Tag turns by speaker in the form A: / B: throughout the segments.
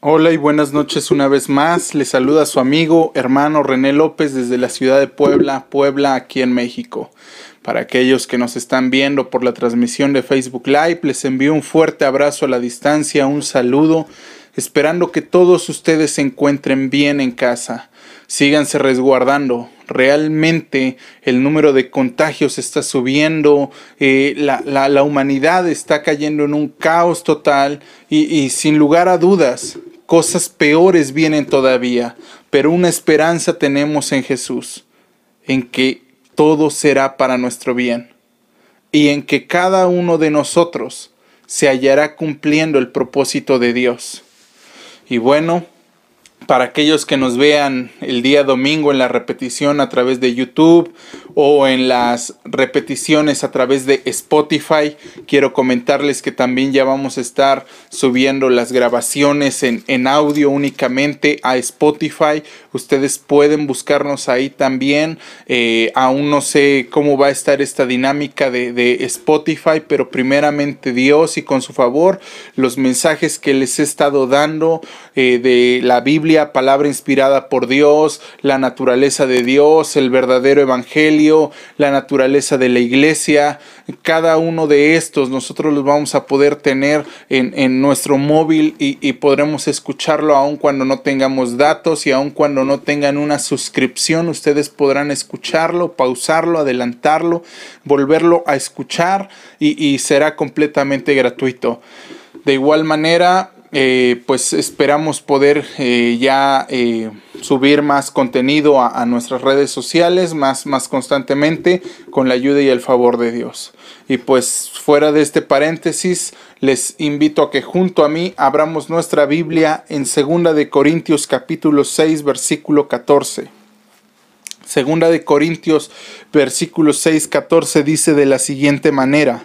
A: Hola y buenas noches una vez más. Les saluda su amigo, hermano René López desde la ciudad de Puebla, Puebla, aquí en México. Para aquellos que nos están viendo por la transmisión de Facebook Live, les envío un fuerte abrazo a la distancia, un saludo, esperando que todos ustedes se encuentren bien en casa. Síganse resguardando. Realmente el número de contagios está subiendo, eh, la, humanidad está cayendo en un caos total y sin lugar a dudas, cosas peores vienen todavía, pero una esperanza tenemos en Jesús, en que todo será para nuestro bien y en que cada uno de nosotros se hallará cumpliendo el propósito de Dios. Y bueno, para aquellos que nos vean el día domingo en la repetición a través de YouTube o en las repeticiones a través de Spotify. Quiero comentarles que también ya vamos a estar subiendo las grabaciones en, en audio únicamente a Spotify. Ustedes pueden buscarnos ahí también. Eh, aún no sé cómo va a estar esta dinámica de, de Spotify, pero primeramente Dios y con su favor los mensajes que les he estado dando eh, de la Biblia, palabra inspirada por Dios, la naturaleza de Dios, el verdadero evangelio la naturaleza de la iglesia. Cada uno de estos nosotros los vamos a poder tener en, nuestro móvil y, y, podremos escucharlo aun cuando no tengamos datos y aun cuando no tengan una suscripción. Ustedes podrán escucharlo, pausarlo, adelantarlo, volverlo a escuchar y será completamente gratuito. De igual manera, eh, pues esperamos poder eh, ya eh, subir más contenido a, nuestras redes sociales más, más constantemente con la ayuda y el favor de Dios. Y pues fuera de este paréntesis, les invito a que junto a mí abramos nuestra Biblia en Segunda de Corintios capítulo 6 versículo 14. Segunda de Corintios versículo 6 14 dice de la siguiente manera: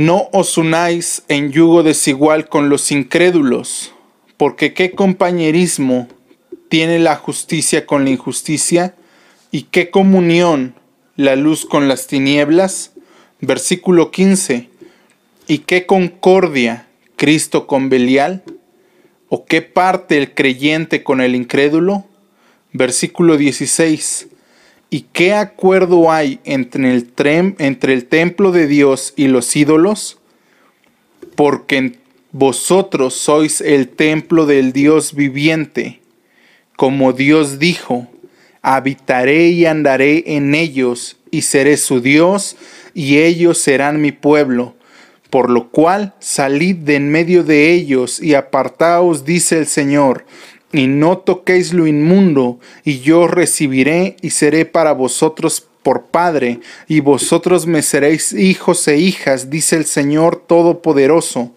A: no os unáis en yugo desigual con los incrédulos, porque qué compañerismo tiene la justicia con la injusticia, y qué comunión la luz con las tinieblas. Versículo 15. ¿Y qué concordia Cristo con Belial? ¿O qué parte el creyente con el incrédulo? Versículo 16. ¿Y qué acuerdo hay entre el, entre el templo de Dios y los ídolos? Porque vosotros sois el templo del Dios viviente. Como Dios dijo, habitaré y andaré en ellos, y seré su Dios, y ellos serán mi pueblo. Por lo cual salid de en medio de ellos y apartaos, dice el Señor, y no toquéis lo inmundo, y yo recibiré y seré para vosotros por Padre, y vosotros me seréis hijos e hijas, dice el Señor Todopoderoso.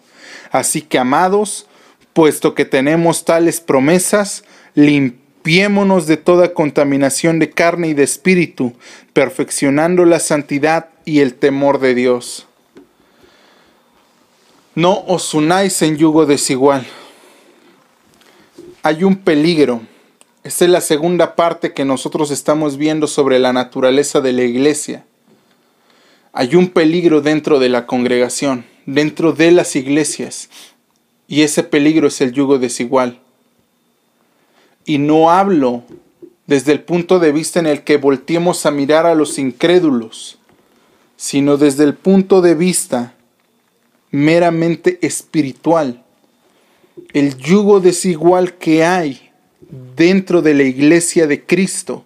A: Así que, amados, puesto que tenemos tales promesas, limpiémonos de toda contaminación de carne y de espíritu, perfeccionando la santidad y el temor de Dios. No os unáis en yugo desigual hay un peligro. Esta es la segunda parte que nosotros estamos viendo sobre la naturaleza de la iglesia. Hay un peligro dentro de la congregación, dentro de las iglesias, y ese peligro es el yugo desigual. Y no hablo desde el punto de vista en el que volteemos a mirar a los incrédulos, sino desde el punto de vista meramente espiritual el yugo desigual que hay dentro de la iglesia de Cristo,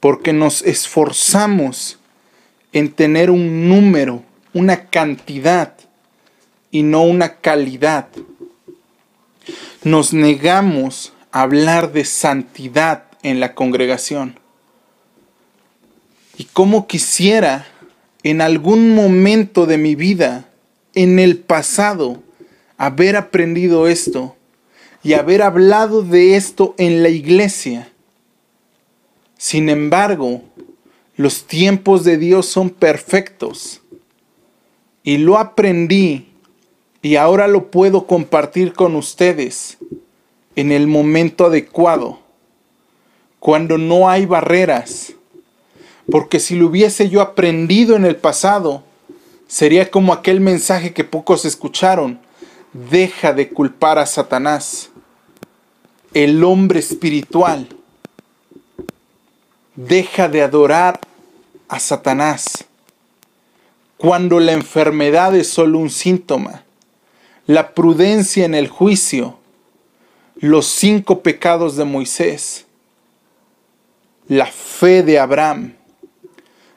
A: porque nos esforzamos en tener un número, una cantidad y no una calidad. Nos negamos a hablar de santidad en la congregación. Y como quisiera en algún momento de mi vida, en el pasado, haber aprendido esto y haber hablado de esto en la iglesia. Sin embargo, los tiempos de Dios son perfectos. Y lo aprendí y ahora lo puedo compartir con ustedes en el momento adecuado, cuando no hay barreras, porque si lo hubiese yo aprendido en el pasado, sería como aquel mensaje que pocos escucharon, deja de culpar a Satanás. El hombre espiritual deja de adorar a Satanás. Cuando la enfermedad es solo un síntoma, la prudencia en el juicio, los cinco pecados de Moisés, la fe de Abraham,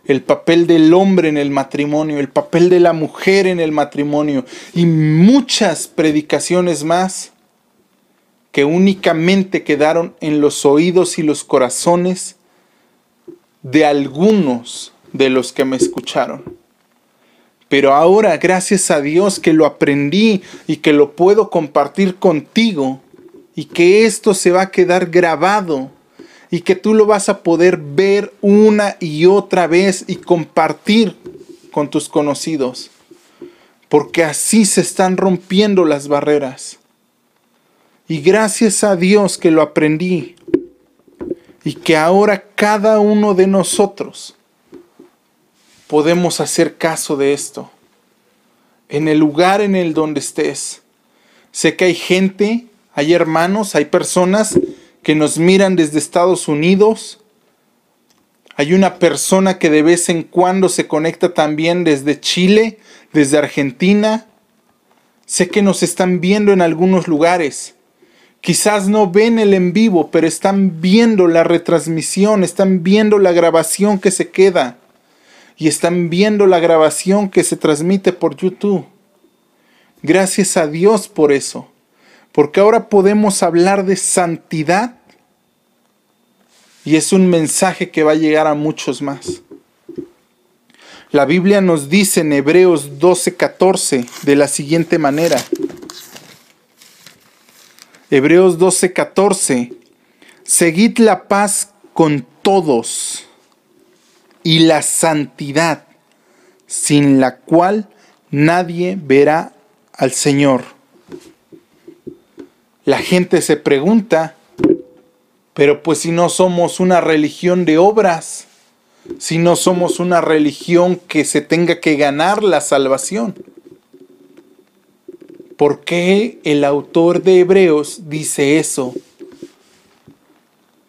A: el papel del hombre en el matrimonio, el papel de la mujer en el matrimonio y muchas predicaciones más que únicamente quedaron en los oídos y los corazones de algunos de los que me escucharon. Pero ahora, gracias a Dios que lo aprendí y que lo puedo compartir contigo y que esto se va a quedar grabado y que tú lo vas a poder ver una y otra vez y compartir con tus conocidos. Porque así se están rompiendo las barreras. Y gracias a Dios que lo aprendí y que ahora cada uno de nosotros podemos hacer caso de esto. En el lugar en el donde estés. Sé que hay gente, hay hermanos, hay personas que nos miran desde Estados Unidos. Hay una persona que de vez en cuando se conecta también desde Chile, desde Argentina. Sé que nos están viendo en algunos lugares. Quizás no ven el en vivo, pero están viendo la retransmisión, están viendo la grabación que se queda y están viendo la grabación que se transmite por YouTube. Gracias a Dios por eso, porque ahora podemos hablar de santidad y es un mensaje que va a llegar a muchos más. La Biblia nos dice en Hebreos 12:14 de la siguiente manera. Hebreos 12:14, seguid la paz con todos y la santidad, sin la cual nadie verá al Señor. La gente se pregunta, pero pues si no somos una religión de obras, si no somos una religión que se tenga que ganar la salvación. ¿Por qué el autor de Hebreos dice eso?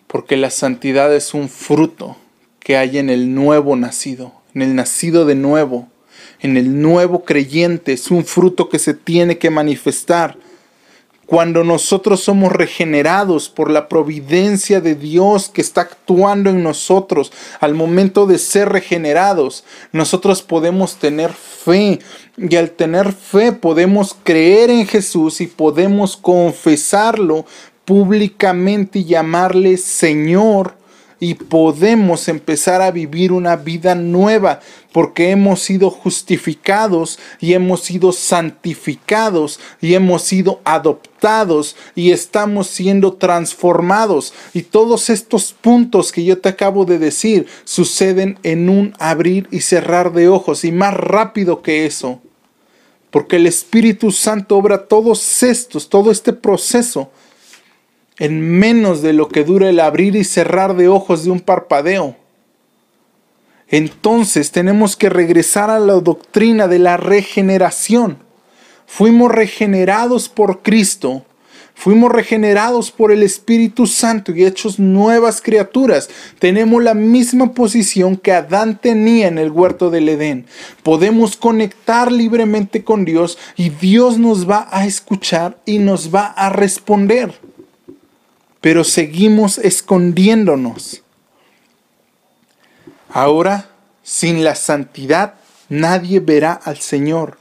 A: Porque la santidad es un fruto que hay en el nuevo nacido, en el nacido de nuevo, en el nuevo creyente. Es un fruto que se tiene que manifestar cuando nosotros somos regenerados por la providencia de Dios que está actuando en nosotros, al momento de ser regenerados, nosotros podemos tener fe. Y al tener fe podemos creer en Jesús y podemos confesarlo públicamente y llamarle Señor y podemos empezar a vivir una vida nueva porque hemos sido justificados y hemos sido santificados y hemos sido adoptados y estamos siendo transformados. Y todos estos puntos que yo te acabo de decir suceden en un abrir y cerrar de ojos y más rápido que eso. Porque el Espíritu Santo obra todos estos, todo este proceso en menos de lo que dura el abrir y cerrar de ojos de un parpadeo. Entonces tenemos que regresar a la doctrina de la regeneración. Fuimos regenerados por Cristo, fuimos regenerados por el Espíritu Santo y hechos nuevas criaturas. Tenemos la misma posición que Adán tenía en el huerto del Edén. Podemos conectar libremente con Dios y Dios nos va a escuchar y nos va a responder pero seguimos escondiéndonos. Ahora, sin la santidad, nadie verá al Señor.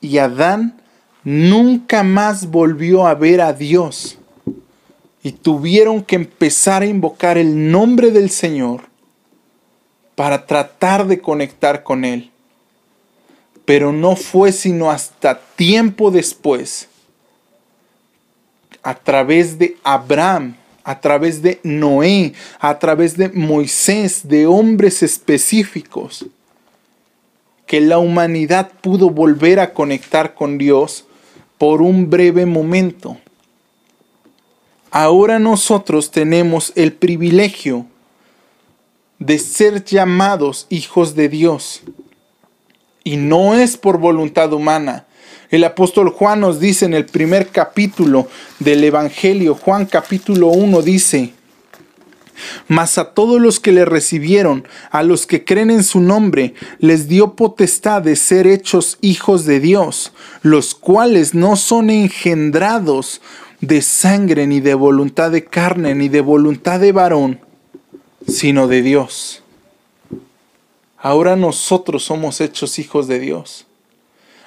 A: Y Adán nunca más volvió a ver a Dios. Y tuvieron que empezar a invocar el nombre del Señor para tratar de conectar con Él. Pero no fue sino hasta tiempo después a través de Abraham, a través de Noé, a través de Moisés, de hombres específicos, que la humanidad pudo volver a conectar con Dios por un breve momento. Ahora nosotros tenemos el privilegio de ser llamados hijos de Dios. Y no es por voluntad humana, El apóstol Juan nos dice en el primer capítulo del Evangelio, Juan capítulo 1 dice, mas a todos los que le recibieron, a los que creen en su nombre, les dio potestad de ser hechos hijos de Dios, los cuales no son engendrados de sangre, ni de voluntad de carne, ni de voluntad de varón, sino de Dios. Ahora nosotros somos hechos hijos de Dios.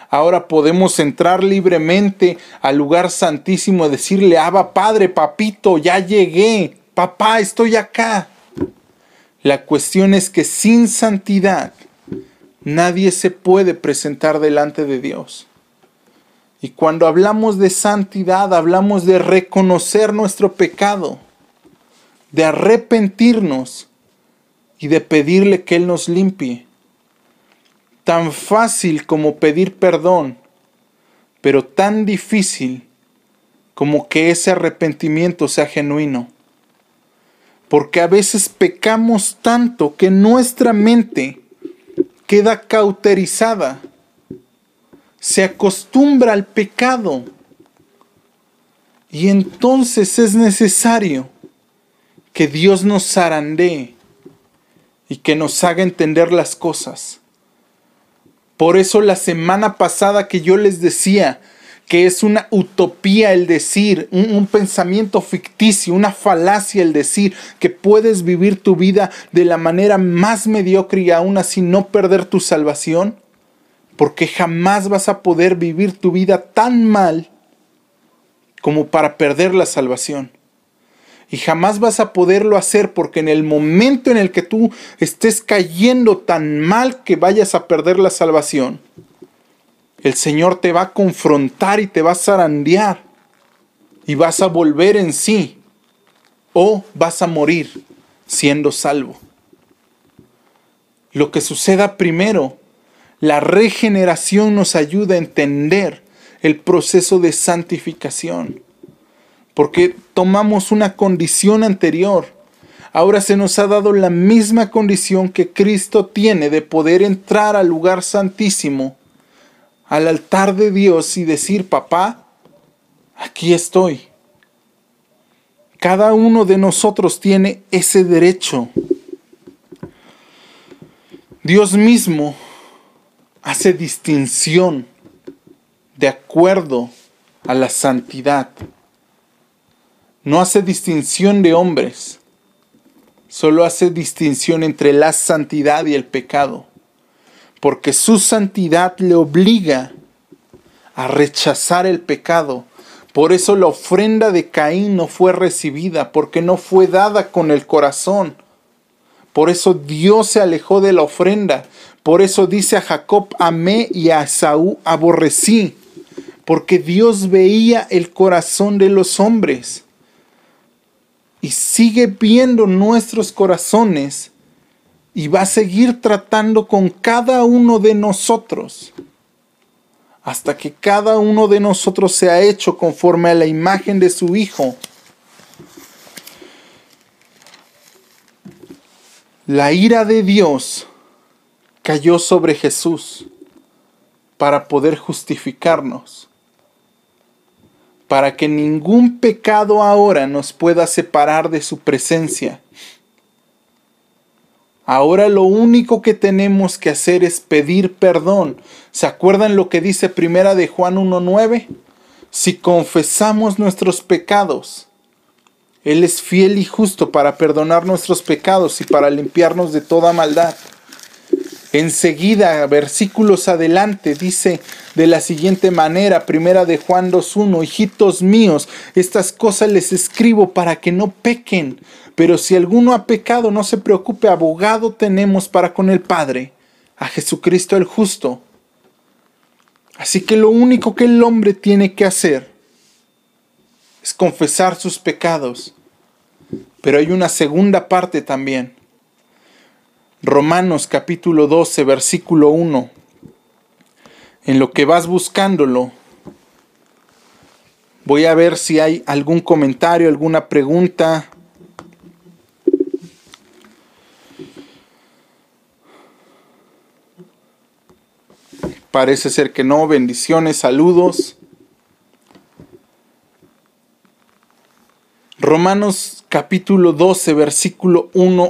A: Ahora podemos entrar libremente al lugar santísimo decirle, Abba Padre, papito, ya llegué, papá, estoy acá. La cuestión es que sin santidad nadie se puede presentar delante de Dios. Y cuando hablamos de santidad, hablamos de reconocer nuestro pecado, de arrepentirnos y de pedirle que Él nos limpie. Tan fácil como pedir perdón, pero tan difícil como que ese arrepentimiento sea genuino porque a veces pecamos tanto que nuestra mente queda cauterizada, se acostumbra al pecado y entonces es necesario que Dios nos zarandee y que nos haga entender las cosas. Por eso la semana pasada que yo les decía, que es una utopía el decir, un, pensamiento ficticio, una falacia el decir que puedes vivir tu vida de la manera más mediocre y aún así no perder tu salvación, porque jamás vas a poder vivir tu vida tan mal como para perder la salvación. Y jamás vas a poderlo hacer porque en el momento en el que tú estés cayendo tan mal que vayas a perder la salvación, el Señor te va a confrontar y te va a zarandear y vas a volver en sí o vas a morir siendo salvo. Lo que suceda primero, la regeneración nos ayuda a entender el proceso de santificación, porque tomamos una condición anterior, ahora se nos ha dado la misma condición que Cristo tiene de poder entrar al lugar santísimo al altar de Dios y decir, papá, aquí estoy. Cada uno de nosotros tiene ese derecho. Dios mismo hace distinción de acuerdo a la santidad. No hace distinción de hombres, solo hace distinción entre la santidad y el pecado porque su santidad le obliga a rechazar el pecado. Por eso la ofrenda de Caín no fue recibida, porque no fue dada con el corazón. Por eso Dios se alejó de la ofrenda. Por eso dice a Jacob, amé y a Esaú aborrecí. Porque Dios veía el corazón de los hombres. Y sigue viendo nuestros corazones y va a seguir tratando con cada uno de nosotros hasta que cada uno de nosotros sea hecho conforme a la imagen de su Hijo. La ira de Dios cayó sobre Jesús para poder justificarnos, para que ningún pecado ahora nos pueda separar de su presencia Ahora lo único que tenemos que hacer es pedir perdón. ¿Se acuerdan lo que dice Primera de Juan 1:9? Si confesamos nuestros pecados, él es fiel y justo para perdonar nuestros pecados y para limpiarnos de toda maldad. Enseguida, versículos adelante, dice de la siguiente manera, primera de Juan 2.1, hijitos míos, estas cosas les escribo para que no pequen. Pero si alguno ha pecado, no se preocupe, abogado tenemos para con el Padre, a Jesucristo el justo. Así que lo único que el hombre tiene que hacer es confesar sus pecados. Pero hay una segunda parte también. Romanos capítulo 12, versículo 1. En lo que vas buscándolo, voy a ver si hay algún comentario, alguna pregunta Parece ser que no. Bendiciones, saludos. Romanos capítulo 12, versículo 1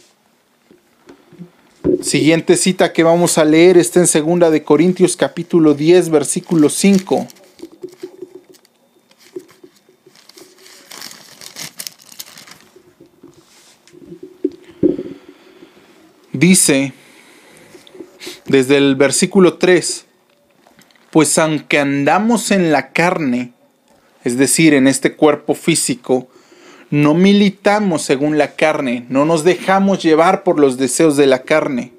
A: Siguiente cita que vamos a leer está en 2 de Corintios capítulo 10 versículo 5. Dice desde el versículo 3, pues aunque andamos en la carne, es decir, en este cuerpo físico, no militamos según la carne, no nos dejamos llevar por los deseos de la carne,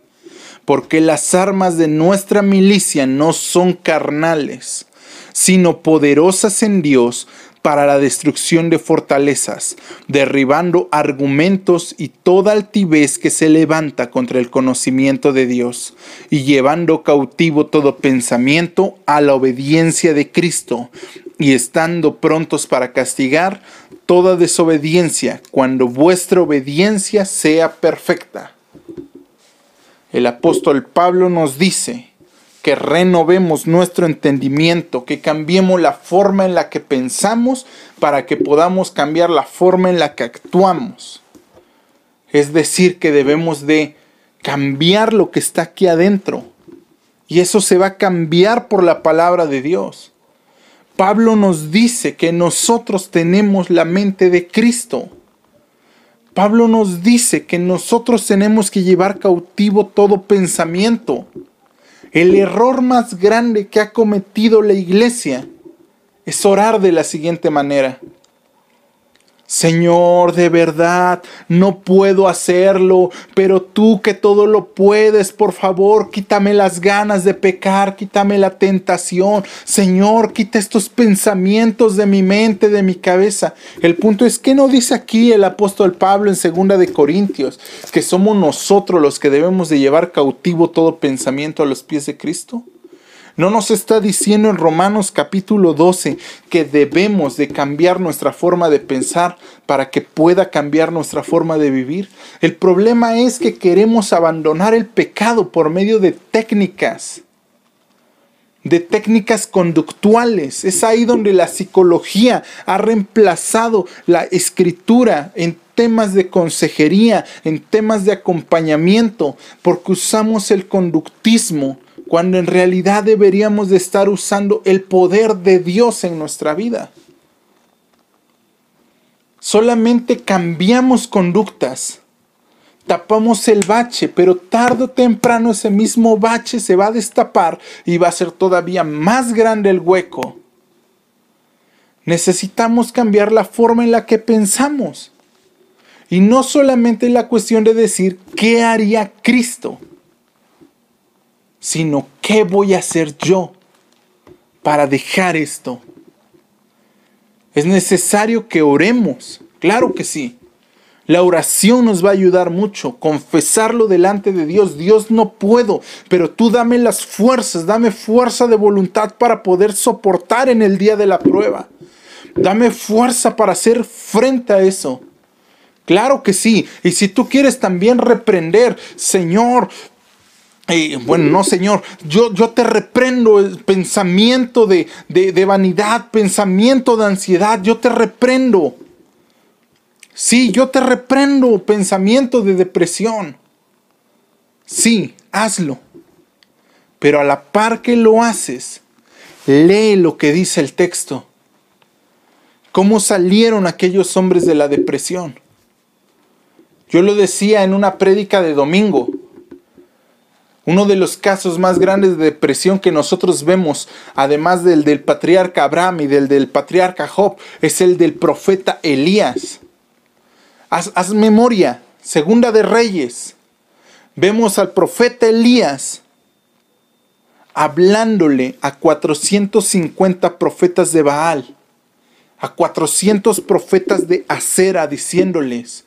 A: porque las armas de nuestra milicia no son carnales, sino poderosas en Dios para la destrucción de fortalezas, derribando argumentos y toda altivez que se levanta contra el conocimiento de Dios, y llevando cautivo todo pensamiento a la obediencia de Cristo, y estando prontos para castigar toda desobediencia cuando vuestra obediencia sea perfecta. El apóstol Pablo nos dice que renovemos nuestro entendimiento, que cambiemos la forma en la que pensamos para que podamos cambiar la forma en la que actuamos. Es decir, que debemos de cambiar lo que está aquí adentro. Y eso se va a cambiar por la palabra de Dios. Pablo nos dice que nosotros tenemos la mente de Cristo. Pablo nos dice que nosotros tenemos que llevar cautivo todo pensamiento. El error más grande que ha cometido la iglesia es orar de la siguiente manera. Señor, de verdad, no puedo hacerlo, pero tú que todo lo puedes, por favor, quítame las ganas de pecar, quítame la tentación. Señor, quita estos pensamientos de mi mente, de mi cabeza. El punto es que no dice aquí el apóstol Pablo en segunda de Corintios que somos nosotros los que debemos de llevar cautivo todo pensamiento a los pies de Cristo. ¿No nos está diciendo en Romanos capítulo 12 que debemos de cambiar nuestra forma de pensar para que pueda cambiar nuestra forma de vivir? El problema es que queremos abandonar el pecado por medio de técnicas, de técnicas conductuales. Es ahí donde la psicología ha reemplazado la escritura en temas de consejería, en temas de acompañamiento, porque usamos el conductismo cuando en realidad deberíamos de estar usando el poder de Dios en nuestra vida. Solamente cambiamos conductas, tapamos el bache, pero tarde o temprano ese mismo bache se va a destapar y va a ser todavía más grande el hueco. Necesitamos cambiar la forma en la que pensamos. Y no solamente la cuestión de decir, ¿qué haría Cristo? Sino qué voy a hacer yo para dejar esto. Es necesario que oremos, claro que sí. La oración nos va a ayudar mucho, confesarlo delante de Dios. Dios no puedo, pero tú dame las fuerzas, dame fuerza de voluntad para poder soportar en el día de la prueba. Dame fuerza para hacer frente a eso. Claro que sí. Y si tú quieres también reprender, Señor, bueno, no, Señor, yo, yo te reprendo el pensamiento de, de, vanidad, pensamiento de ansiedad, yo te reprendo. Sí, yo te reprendo pensamiento de depresión. Sí, hazlo. Pero a la par que lo haces, lee lo que dice el texto. ¿Cómo salieron aquellos hombres de la depresión? Yo lo decía en una prédica de domingo. Uno de los casos más grandes de depresión que nosotros vemos, además del del patriarca Abraham y del del patriarca Job, es el del profeta Elías. Haz, haz memoria, segunda de Reyes. Vemos al profeta Elías hablándole a 450 profetas de Baal, a 400 profetas de Acera, diciéndoles,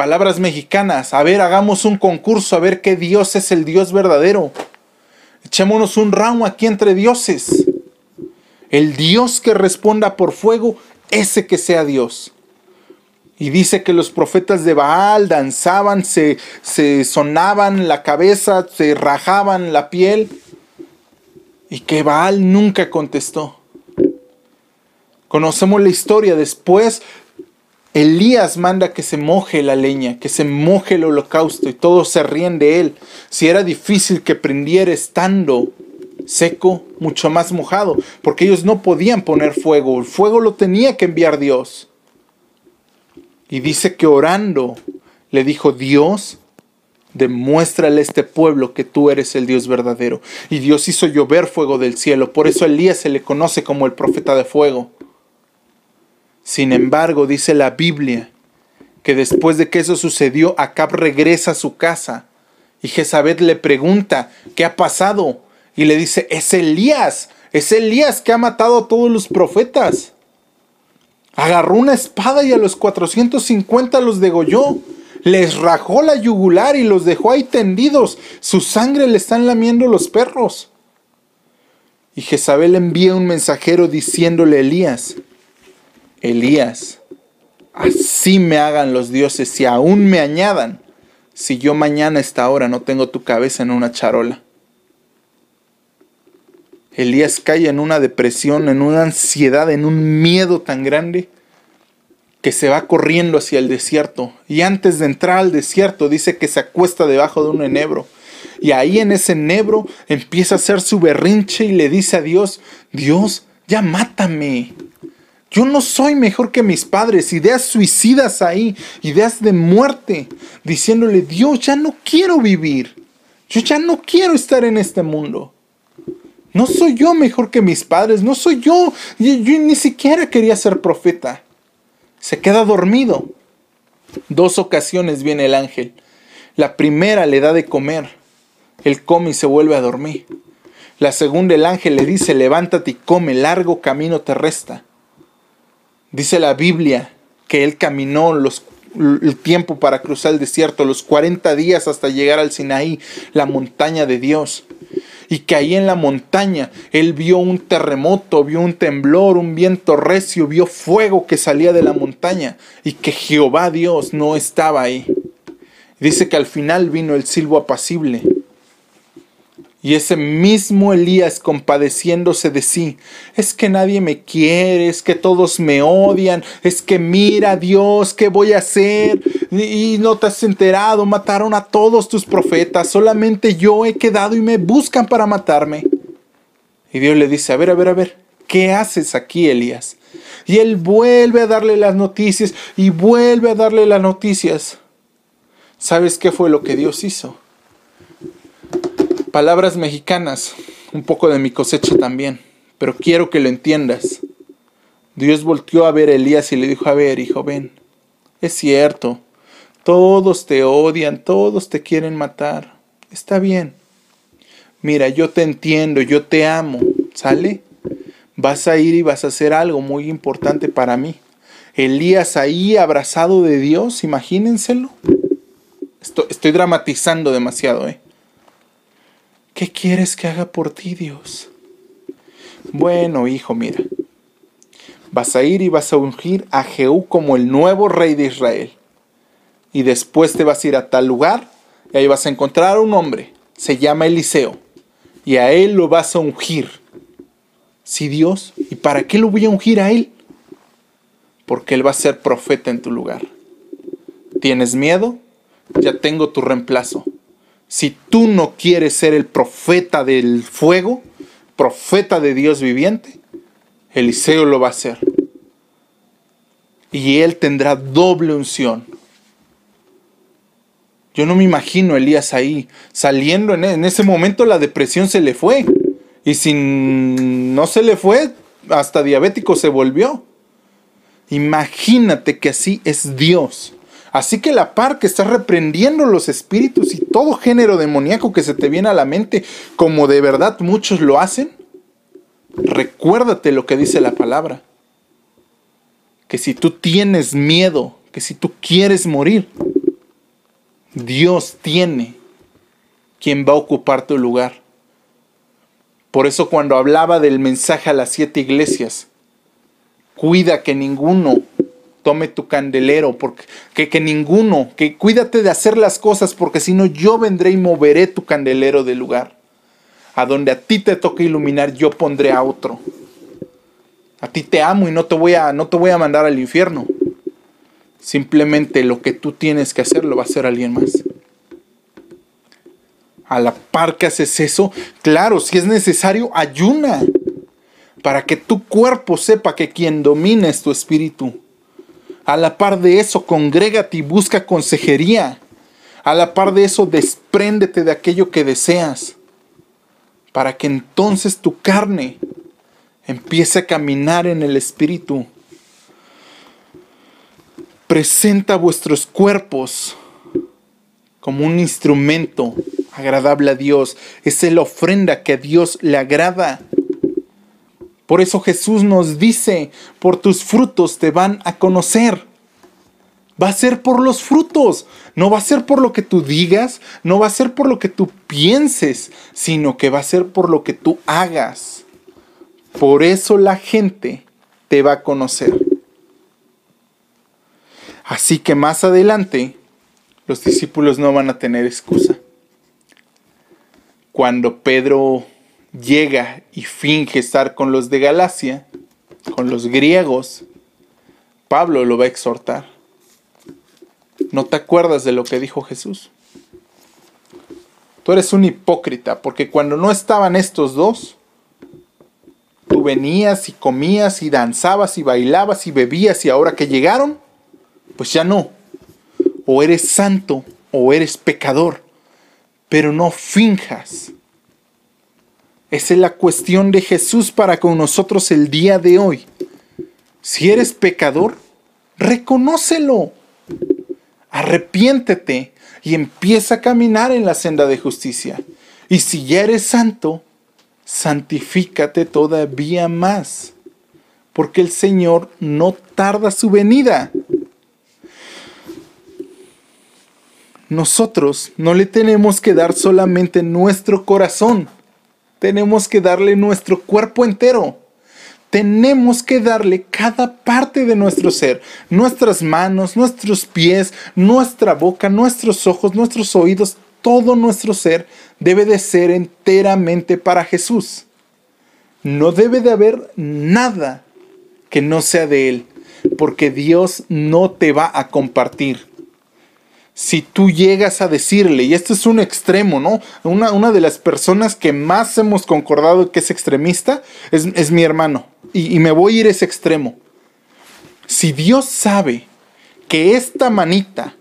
A: palabras mexicanas, a ver, hagamos un concurso, a ver qué Dios es el Dios verdadero. Echémonos un ramo aquí entre dioses. El Dios que responda por fuego, ese que sea Dios. Y dice que los profetas de Baal danzaban, se, se sonaban la cabeza, se rajaban la piel. Y que Baal nunca contestó. Conocemos la historia. Después Elías manda que se moje la leña, que se moje el holocausto y todos se ríen de él. Si era difícil que prendiera estando seco, mucho más mojado, porque ellos no podían poner fuego, el fuego lo tenía que enviar Dios. Y dice que orando le dijo, Dios, demuéstrale a este pueblo que tú eres el Dios verdadero. Y Dios hizo llover fuego del cielo, por eso Elías se le conoce como el profeta de fuego. Sin embargo, dice la Biblia que después de que eso sucedió, Acab regresa a su casa y Jezabel le pregunta, ¿qué ha pasado? Y le dice, es Elías, es Elías que ha matado a todos los profetas. Agarró una espada y a los 450 los degolló. Les rajó la yugular y los dejó ahí tendidos. Su sangre le están lamiendo los perros. Y Jezabel envía un mensajero diciéndole a Elías, Elías, así me hagan los dioses y aún me añadan, si yo mañana a esta hora no tengo tu cabeza en una charola. Elías cae en una depresión, en una ansiedad, en un miedo tan grande que se va corriendo hacia el desierto. Y antes de entrar al desierto dice que se acuesta debajo de un enebro. Y ahí en ese enebro empieza a hacer su berrinche y le dice a Dios, Dios, ya mátame. Yo no soy mejor que mis padres, ideas suicidas ahí, ideas de muerte, diciéndole, Dios, ya no quiero vivir. Yo ya no quiero estar en este mundo. No soy yo mejor que mis padres, no soy yo. Yo, ni siquiera quería ser profeta. Se queda dormido. Dos ocasiones viene el ángel. La primera le da de comer. Él come y se vuelve a dormir. La segunda el ángel le dice, levántate y come, largo camino te resta. Dice la Biblia que él caminó los, el tiempo para cruzar el desierto, los 40 días hasta llegar al Sinaí, la montaña de Dios y que ahí en la montaña él vio un terremoto, vio un temblor, un viento recio, vio fuego que salía de la montaña y que Jehová Dios no estaba ahí. Dice que al final vino el silbo apacible y ese mismo Elías compadeciéndose de sí, es que nadie me quiere, es que todos me odian, es que mira Dios, ¿qué voy a hacer? Y, no te has enterado, mataron a todos tus profetas, solamente yo he quedado y me buscan para matarme. Y Dios le dice, a ver, a ver, a ver, ¿qué haces aquí, Elías? Y él vuelve a darle las noticias y vuelve a darle las noticias. ¿Sabes qué fue lo que Dios hizo? Palabras mexicanas, un poco de mi cosecha también, pero quiero que lo entiendas. Dios volteó a ver a Elías y le dijo, a ver, hijo, ven, es cierto, todos te odian, todos te quieren matar, está bien. Mira, yo te entiendo, yo te amo, ¿sale? Vas a ir y vas a hacer algo muy importante para mí. Elías ahí abrazado de Dios, imagínenselo. Estoy, estoy dramatizando demasiado, ¿eh? ¿Qué quieres que haga por ti, Dios? Bueno, hijo, mira. Vas a ir y vas a ungir a Jehú como el nuevo rey de Israel. Y después te vas a ir a tal lugar y ahí vas a encontrar a un hombre. Se llama Eliseo. Y a él lo vas a ungir. Sí, Dios. ¿Y para qué lo voy a ungir a él? Porque él va a ser profeta en tu lugar. ¿Tienes miedo? Ya tengo tu reemplazo. Si tú no quieres ser el profeta del fuego, profeta de Dios viviente, Eliseo lo va a hacer. Y él tendrá doble unción. Yo no me imagino a Elías ahí saliendo en, en ese momento la depresión se le fue. Y si no se le fue, hasta diabético se volvió. Imagínate que así es Dios Así que la par que estás reprendiendo los espíritus y todo género demoníaco que se te viene a la mente, como de verdad muchos lo hacen, recuérdate lo que dice la palabra. Que si tú tienes miedo, que si tú quieres morir, Dios tiene quien va a ocupar tu lugar. Por eso cuando hablaba del mensaje a las siete iglesias, cuida que ninguno tome tu candelero, porque que, ninguno, que cuídate de hacer las cosas, porque si no yo vendré y moveré tu candelero del lugar. A donde a ti te toque iluminar, yo pondré a otro. A ti te amo y no te voy a, no te voy a mandar al infierno. Simplemente lo que tú tienes que hacer lo va a hacer alguien más. A la par que haces eso, claro, si es necesario, ayuna. Para que tu cuerpo sepa que quien domina es tu espíritu. A la par de eso, congrégate y busca consejería. A la par de eso, despréndete de aquello que deseas. Para que entonces tu carne empiece a caminar en el espíritu. Presenta vuestros cuerpos como un instrumento agradable a Dios. Es la ofrenda que a Dios le agrada. Por eso Jesús nos dice, por tus frutos te van a conocer. Va a ser por los frutos, no va a ser por lo que tú digas, no va a ser por lo que tú pienses, sino que va a ser por lo que tú hagas. Por eso la gente te va a conocer. Así que más adelante los discípulos no van a tener excusa cuando Pedro llega y finge estar con los de Galacia, con los griegos, Pablo lo va a exhortar. ¿No te acuerdas de lo que dijo Jesús? Tú eres un hipócrita, porque cuando no estaban estos dos, tú venías y comías y danzabas y bailabas y bebías y ahora que llegaron, pues ya no. O eres santo o eres pecador pero no finjas. Esa es la cuestión de Jesús para con nosotros el día de hoy. Si eres pecador, reconócelo. Arrepiéntete y empieza a caminar en la senda de justicia. Y si ya eres santo, santifícate todavía más, porque el Señor no tarda su venida. nosotros no le tenemos que dar solamente nuestro corazón, tenemos que darle nuestro cuerpo entero. Tenemos que darle cada parte de nuestro ser, nuestras manos, nuestros pies, nuestra boca, nuestros ojos, nuestros oídos, todo nuestro ser debe de ser enteramente para Jesús. No debe de haber nada que no sea de Él, porque Dios no te va a compartir si tú llegas a decirle, y esto es un extremo, ¿no? Una, de las personas que más hemos concordado que es extremista es, mi hermano, y, y me voy a ir a ese extremo. Si Dios sabe que esta manita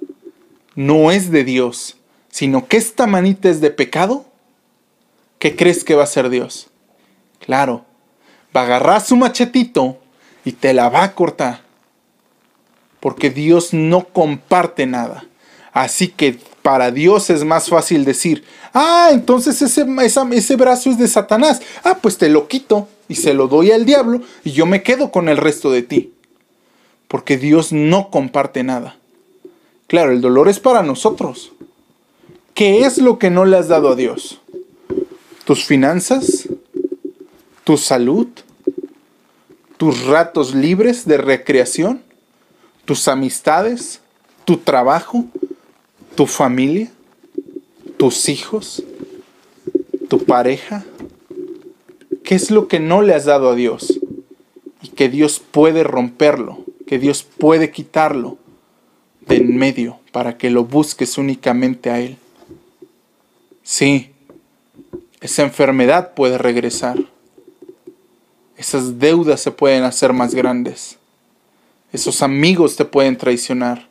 A: no es de Dios, sino que esta manita es de pecado, ¿qué crees que va a hacer Dios? Claro, va a agarrar su machetito y te la va a cortar. Porque Dios no comparte nada. Así que para Dios es más fácil decir, ah, entonces ese, ese brazo es de Satanás. Ah, pues te lo quito y se lo doy al diablo y yo me quedo con el resto de ti. Porque Dios no comparte nada. Claro, el dolor es para nosotros. ¿Qué es lo que no le has dado a Dios? ¿Tus finanzas? ¿Tu salud? ¿Tus ratos libres de recreación? ¿Tus amistades? ¿Tu trabajo? Familia, tus hijos, tu pareja. ¿Qué es lo que no le has dado a Dios? Y que Dios puede romperlo, que Dios puede quitarlo de en medio para que lo busques únicamente a Él. Sí, esa enfermedad puede regresar. Esas deudas se pueden hacer más grandes. Esos amigos te pueden traicionar.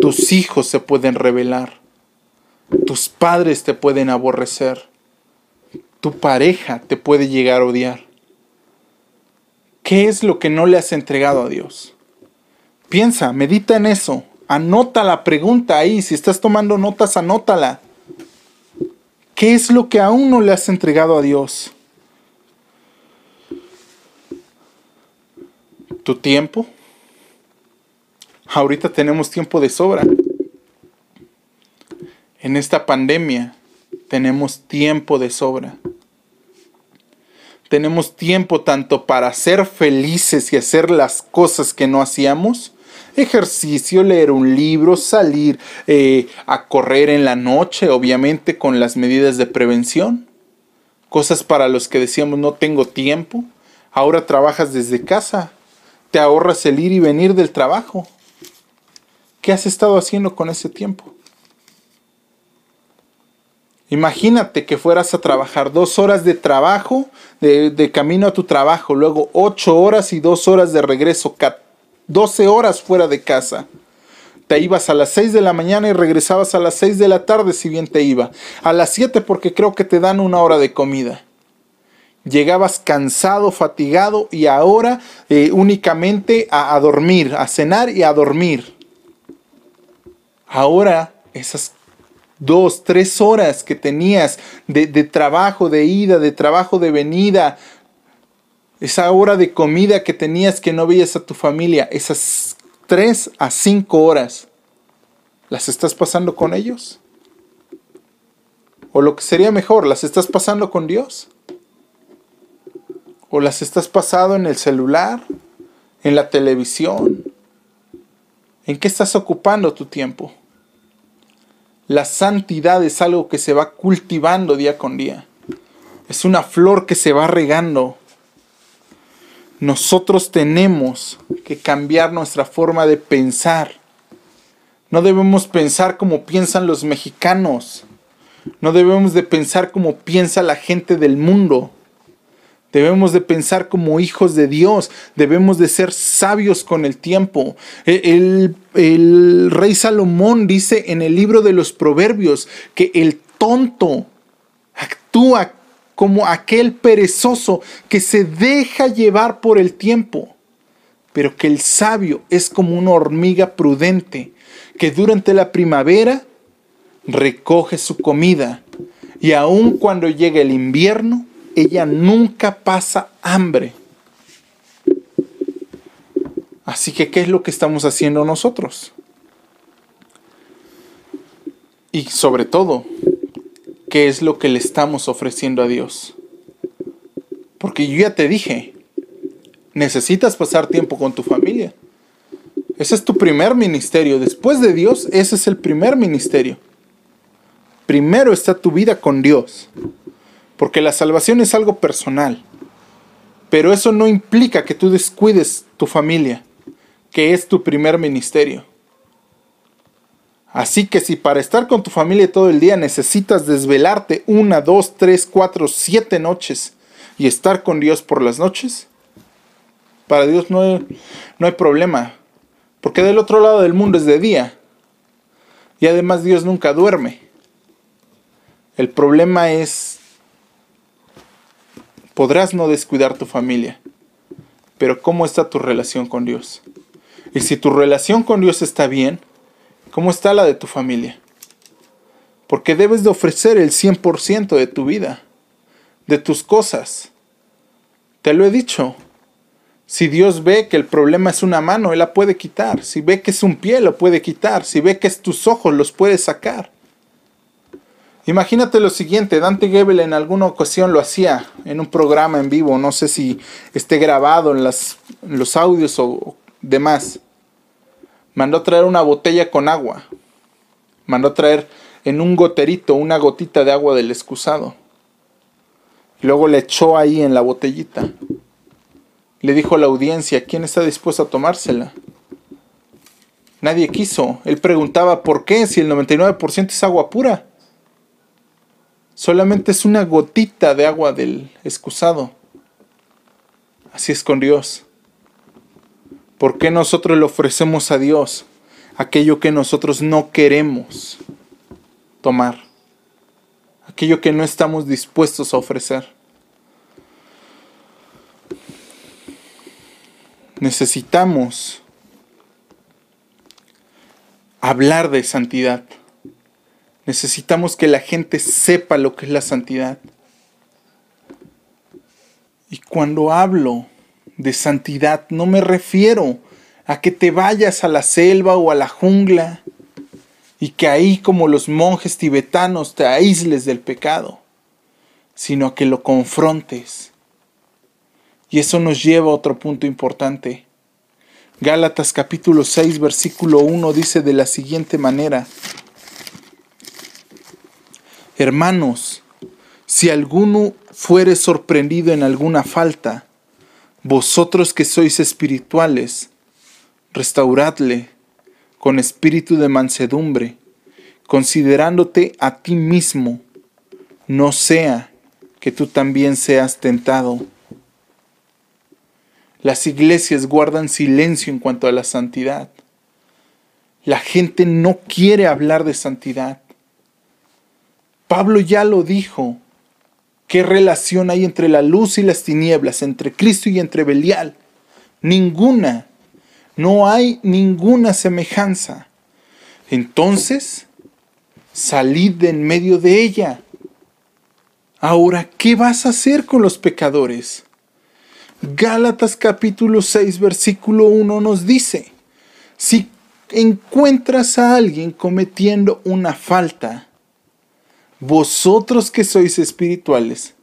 A: Tus hijos se pueden rebelar. Tus padres te pueden aborrecer. Tu pareja te puede llegar a odiar. ¿Qué es lo que no le has entregado a Dios? Piensa, medita en eso. Anota la pregunta ahí. Si estás tomando notas, anótala. ¿Qué es lo que aún no le has entregado a Dios? ¿Tu tiempo? Ahorita tenemos tiempo de sobra. En esta pandemia tenemos tiempo de sobra. Tenemos tiempo tanto para ser felices y hacer las cosas que no hacíamos, ejercicio, leer un libro, salir eh, a correr en la noche, obviamente con las medidas de prevención. Cosas para los que decíamos no tengo tiempo. Ahora trabajas desde casa. Te ahorras el ir y venir del trabajo. ¿Qué has estado haciendo con ese tiempo? Imagínate que fueras a trabajar dos horas de trabajo, de, camino a tu trabajo, luego ocho horas y dos horas de regreso, doce horas fuera de casa. Te ibas a las seis de la mañana y regresabas a las seis de la tarde si bien te iba. A las siete porque creo que te dan una hora de comida. Llegabas cansado, fatigado y ahora eh, únicamente a dormir, a cenar y a dormir. Ahora esas dos, tres horas que tenías de, trabajo de ida, de trabajo de venida, esa hora de comida que tenías que no veías a tu familia, esas tres a cinco horas, ¿las estás pasando con ellos? O lo que sería mejor, ¿las estás pasando con Dios? ¿O las estás pasando en el celular? ¿En la televisión? ¿En qué estás ocupando tu tiempo? La santidad es algo que se va cultivando día con día. Es una flor que se va regando. Nosotros tenemos que cambiar nuestra forma de pensar. No debemos pensar como piensan los mexicanos. No debemos de pensar como piensa la gente del mundo. Debemos de pensar como hijos de Dios, debemos de ser sabios con el tiempo. E, el, el, rey Salomón dice en el libro de los proverbios que el tonto actúa como aquel perezoso que se deja llevar por el tiempo, pero que el sabio es como una hormiga prudente que durante la primavera recoge su comida y aun cuando llega el invierno ella nunca pasa hambre. Así que, ¿qué es lo que estamos haciendo nosotros? Y sobre todo, ¿qué es lo que le estamos ofreciendo a Dios? Porque yo ya te dije, necesitas pasar tiempo con tu familia. Ese es tu primer ministerio. Después de Dios, ese es el primer ministerio. Primero está tu vida con Dios. Porque la salvación es algo personal. Pero eso no implica que tú descuides tu familia, que es tu primer ministerio. Así que si para estar con tu familia todo el día necesitas desvelarte una, dos, tres, cuatro, siete noches y estar con Dios por las noches, para Dios no hay, no hay problema. Porque del otro lado del mundo es de día. Y además Dios nunca duerme. El problema es Podrás no descuidar tu familia, pero ¿cómo está tu relación con Dios? Y si tu relación con Dios está bien, ¿cómo está la de tu familia? Porque debes de ofrecer el 100% de tu vida, de tus cosas. Te lo he dicho. Si Dios ve que el problema es una mano, Él la puede quitar. Si ve que es un pie, lo puede quitar. Si ve que es tus ojos, los puede sacar. Imagínate lo siguiente, Dante Gebel en alguna ocasión lo hacía en un programa en vivo, no sé si esté grabado en, los audios o demás. Mandó traer una botella con agua. Mandó traer en un goterito una gotita de agua del excusado. Luego le echó ahí en la botellita. Le dijo a la audiencia, ¿quién está dispuesto a tomársela? Nadie quiso. Él preguntaba por qué si el 99% es agua pura. Solamente es una gotita de agua del excusado. Así es con Dios. ¿Por qué nosotros le ofrecemos a Dios aquello que nosotros no queremos tomar? Aquello que no estamos dispuestos a ofrecer. Necesitamos hablar de santidad. Necesitamos que la gente sepa lo que es la santidad. Y cuando hablo de santidad, no me refiero a que te vayas a la selva o a la jungla y que ahí como los monjes tibetanos te aísles del pecado, sino a que lo confrontes. Y eso nos lleva a otro punto importante. Gálatas capítulo 6 versículo 1 dice de la siguiente manera, Hermanos, si alguno fuere sorprendido en alguna falta, vosotros que sois espirituales, restauradle con espíritu de mansedumbre, considerándote a ti mismo, no sea que tú también seas tentado. Las iglesias guardan silencio en cuanto a la santidad. La gente no quiere hablar de santidad. Pablo ya lo dijo. ¿Qué relación hay entre la luz y las tinieblas, entre Cristo y entre Belial? Ninguna. No hay ninguna semejanza. Entonces, salid de en medio de ella. Ahora, ¿qué vas a hacer con los pecadores? Gálatas capítulo 6 versículo 1 nos dice, si encuentras a alguien cometiendo una falta, vosotros que sois espirituales,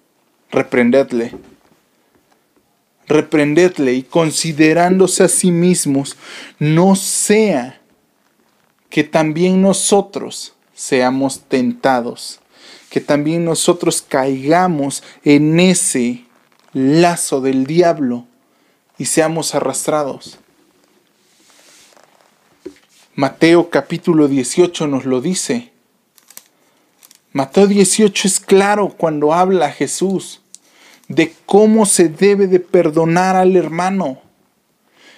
A: reprendedle reprendedle y considerándose a sí mismos, no sea que también nosotros seamos tentados, que también nosotros caigamos en ese lazo del diablo y seamos arrastrados. Mateo capítulo 18 nos lo dice. Mateo 18 es claro cuando habla Jesús de cómo se debe de perdonar al hermano.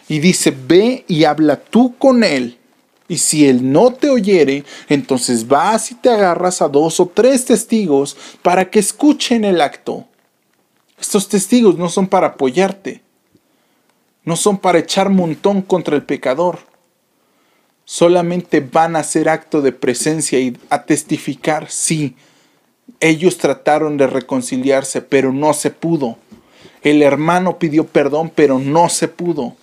A: Y dice, ve y habla tú con él. Y si él no te oyere, entonces vas y te agarras a dos o tres testigos para que escuchen el acto. Estos testigos no son para apoyarte, no son para echar montón contra el pecador. Solamente van a hacer acto de presencia y a testificar, sí, ellos trataron de reconciliarse, pero no se pudo. El hermano pidió perdón, pero no se pudo.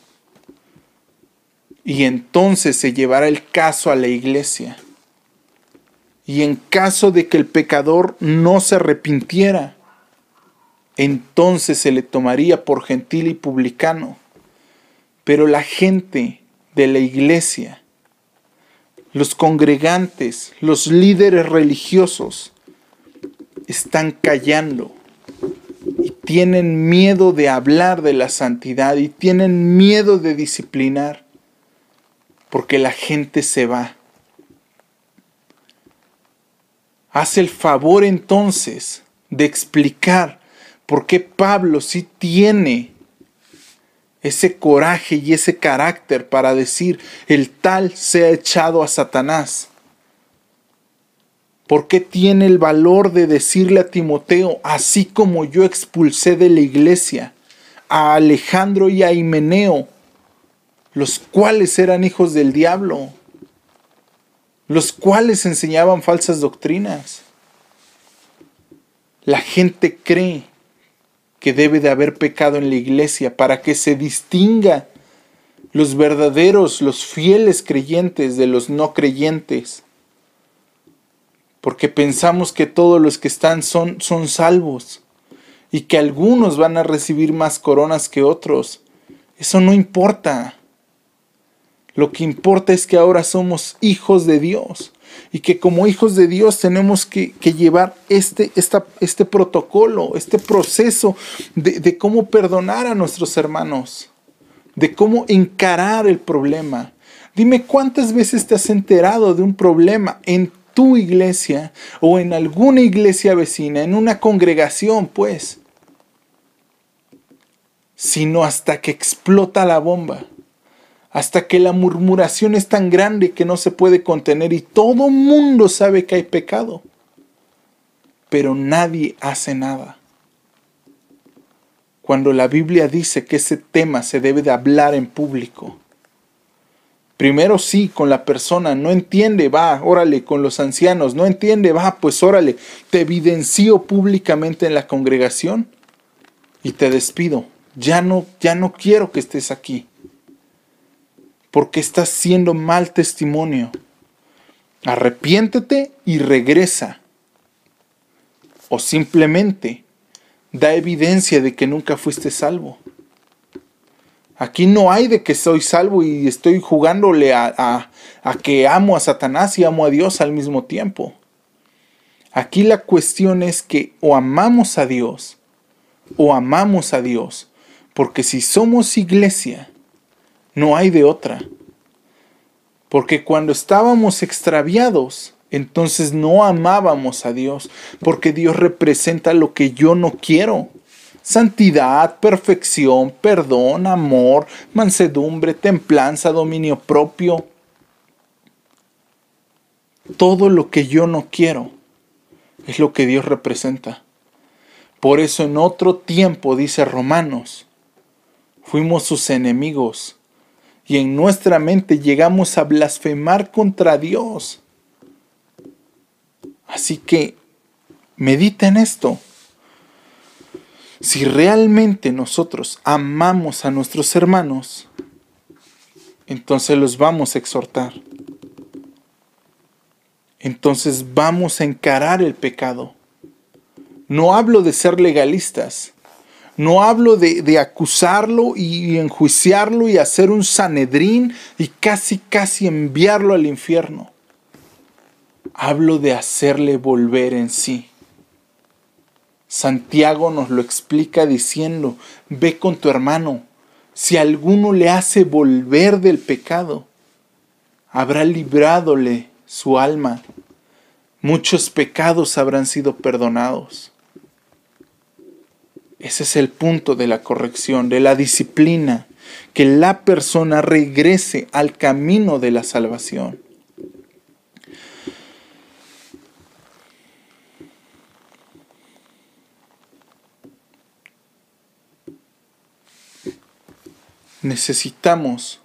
A: Y entonces se llevará el caso a la iglesia. Y en caso de que el pecador no se arrepintiera, entonces se le tomaría por gentil y publicano. Pero la gente de la iglesia, los congregantes, los líderes religiosos, están callando y tienen miedo de hablar de la santidad y tienen miedo de disciplinar porque la gente se va. Haz el favor entonces de explicar por qué Pablo sí tiene ese coraje y ese carácter para decir el tal se ha echado a Satanás. ¿Por qué tiene el valor de decirle a Timoteo, así como yo expulsé de la iglesia a Alejandro y a Himeneo, los cuales eran hijos del diablo, los cuales enseñaban falsas doctrinas? La gente cree que debe de haber pecado en la iglesia para que se distinga los verdaderos, los fieles creyentes de los no creyentes porque pensamos que todos los que están son, son salvos y que algunos van a recibir más coronas que otros. Eso no importa. Lo que importa es que ahora somos hijos de Dios y que como hijos de Dios tenemos que, llevar este, este protocolo, este proceso de, de cómo perdonar a nuestros hermanos, de cómo encarar el problema. Dime cuántas veces te has enterado de un problema en tu iglesia o en alguna iglesia vecina, en una congregación, pues, sino hasta que explota la bomba, hasta que la murmuración es tan grande que no se puede contener y todo mundo sabe que hay pecado, pero nadie hace nada. Cuando la Biblia dice que ese tema se debe de hablar en público, Primero sí, con la persona, no entiende, va, órale, con los ancianos, no entiende, va, pues órale, te evidencio públicamente en la congregación y te despido. Ya no, ya no quiero que estés aquí. Porque estás siendo mal testimonio. Arrepiéntete y regresa. O simplemente da evidencia de que nunca fuiste salvo. Aquí no hay de que soy salvo y estoy jugándole a, a, que amo a Satanás y amo a Dios al mismo tiempo. Aquí la cuestión es que o amamos a Dios o amamos a Dios. Porque si somos iglesia, no hay de otra. Porque cuando estábamos extraviados, entonces no amábamos a Dios, porque Dios representa lo que yo no quiero. Santidad, perfección, perdón, amor, mansedumbre, templanza, dominio propio. Todo lo que yo no quiero es lo que Dios representa. Por eso en otro tiempo, dice Romanos, fuimos sus enemigos y en nuestra mente llegamos a blasfemar contra Dios. Así que medita en esto. Si realmente nosotros amamos a nuestros hermanos, entonces los vamos a exhortar. Entonces vamos a encarar el pecado no hablo de ser legalistas. No hablo de, acusarlo y enjuiciarlo y hacer un sanedrín y casi, casi enviarlo al infierno. Hablo de hacerle volver en sí. Santiago nos lo explica diciendo, ve con tu hermano, si alguno le hace volver del pecado, habrá libradole su alma, muchos pecados habrán sido perdonados. Ese es el punto de la corrección, de la disciplina, que la persona regrese al camino de la salvación. Necesitamos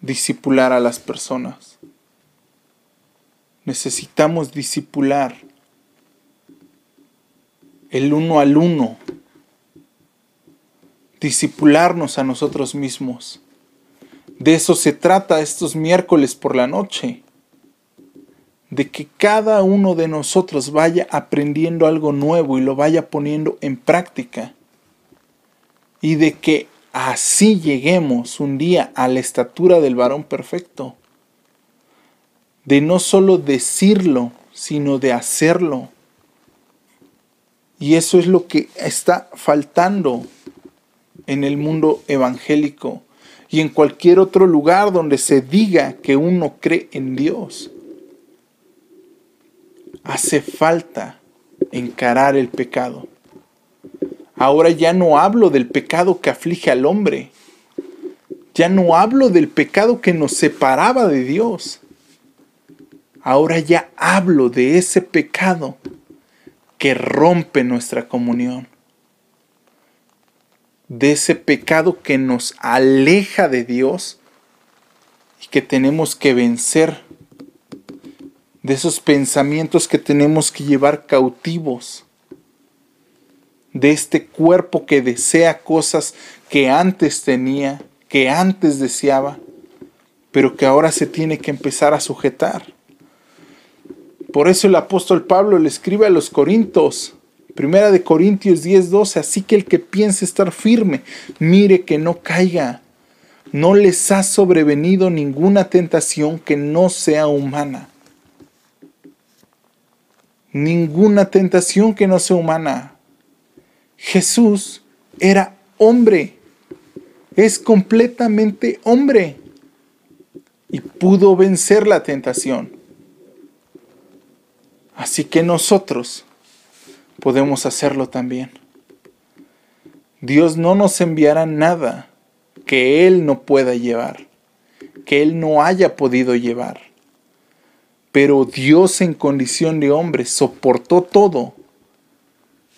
A: disipular a las personas. Necesitamos disipular el uno al uno disipularnos a nosotros mismos. De eso se trata estos miércoles por la noche. De que cada uno de nosotros vaya aprendiendo algo nuevo y lo vaya poniendo en práctica. Y de que así lleguemos un día a la estatura del varón perfecto. De no solo decirlo, sino de hacerlo. Y eso es lo que está faltando en el mundo evangélico y en cualquier otro lugar donde se diga que uno cree en Dios. Hace falta encarar el pecado. Ahora ya no hablo del pecado que aflige al hombre. Ya no hablo del pecado que nos separaba de Dios. Ahora ya hablo de ese pecado que rompe nuestra comunión de ese pecado que nos aleja de Dios y que tenemos que vencer, de esos pensamientos que tenemos que llevar cautivos, de este cuerpo que desea cosas que antes tenía, que antes deseaba, pero que ahora se tiene que empezar a sujetar. Por eso el apóstol Pablo le escribe a los Corintios, Primera de Corintios 10, 12. Así que el que piense estar firme, mire que no caiga. No les ha sobrevenido ninguna tentación que no sea humana. Ninguna tentación que no sea humana. Jesús era hombre. Es completamente hombre. Y pudo vencer la tentación. Así que nosotros podemos hacerlo también. Dios no nos enviará nada que Él no pueda llevar, que Él no haya podido llevar. Pero Dios en condición de hombre soportó todo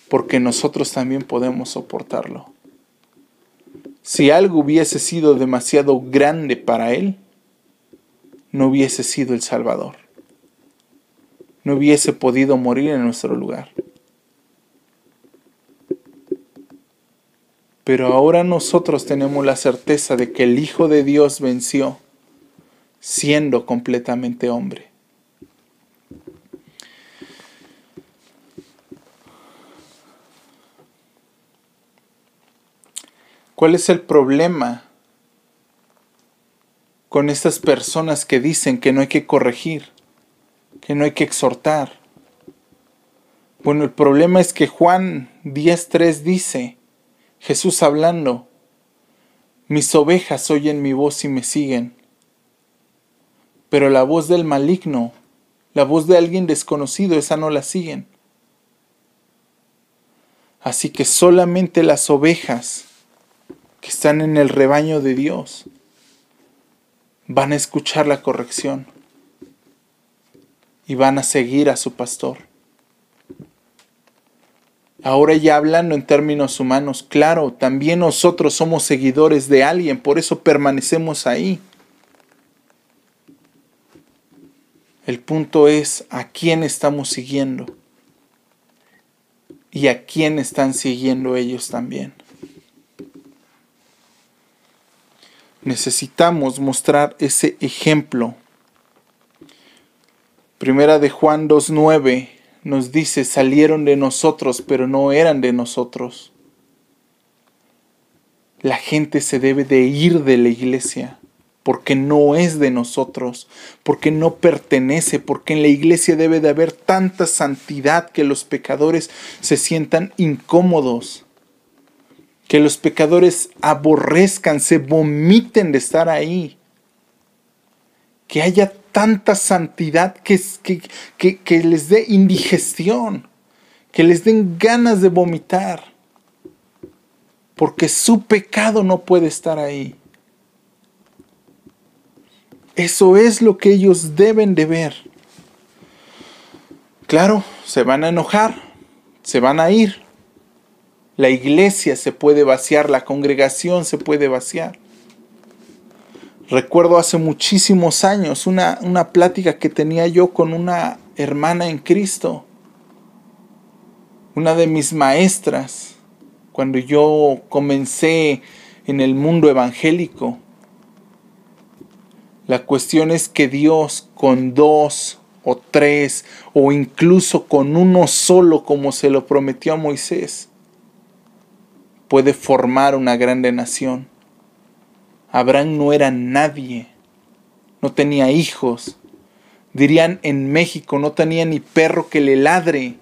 A: porque nosotros también podemos soportarlo. Si algo hubiese sido demasiado grande para Él, no hubiese sido el Salvador. No hubiese podido morir en nuestro lugar. Pero ahora nosotros tenemos la certeza de que el Hijo de Dios venció siendo completamente hombre. ¿Cuál es el problema con estas personas que dicen que no hay que corregir, que no hay que exhortar? Bueno, el problema es que Juan 10.3 dice, Jesús hablando, mis ovejas oyen mi voz y me siguen, pero la voz del maligno, la voz de alguien desconocido, esa no la siguen. Así que solamente las ovejas que están en el rebaño de Dios van a escuchar la corrección y van a seguir a su pastor. Ahora ya hablando en términos humanos, claro, también nosotros somos seguidores de alguien, por eso permanecemos ahí. El punto es a quién estamos siguiendo y a quién están siguiendo ellos también. necesitamos mostrar ese ejemplo. Primera de Juan 2.9 nos dice, salieron de nosotros, pero no eran de nosotros. La gente se debe de ir de la iglesia porque no es de nosotros, porque no pertenece, porque en la iglesia debe de haber tanta santidad que los pecadores se sientan incómodos que los pecadores aborrezcan, se vomiten de estar ahí. Que haya tanta santidad que, les dé indigestión, que les den ganas de vomitar, porque su pecado no puede estar ahí. Eso es lo que ellos deben de ver. Claro, se van a enojar, se van a ir, la iglesia se puede vaciar, la congregación se puede vaciar. Recuerdo hace muchísimos años una, una plática que tenía yo con una hermana en Cristo, una de mis maestras, cuando yo comencé en el mundo evangélico. La cuestión es que Dios con dos o tres o incluso con uno solo como se lo prometió a Moisés, puede formar una grande nación. Abraham no era nadie, no tenía hijos. Dirían en México, no tenía ni perro que le ladre.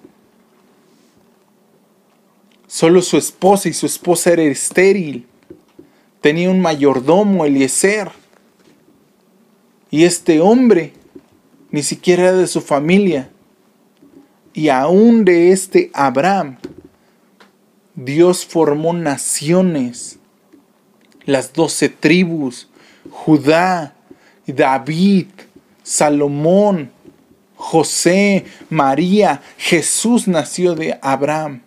A: Solo su esposa y su esposa era estéril. Tenía un mayordomo, Eliezer. Y este hombre ni siquiera era de su familia. Y aún de este Abraham Dios formó naciones, las doce tribus, Judá, David, Salomón, José, María, Jesús nació de Abraham.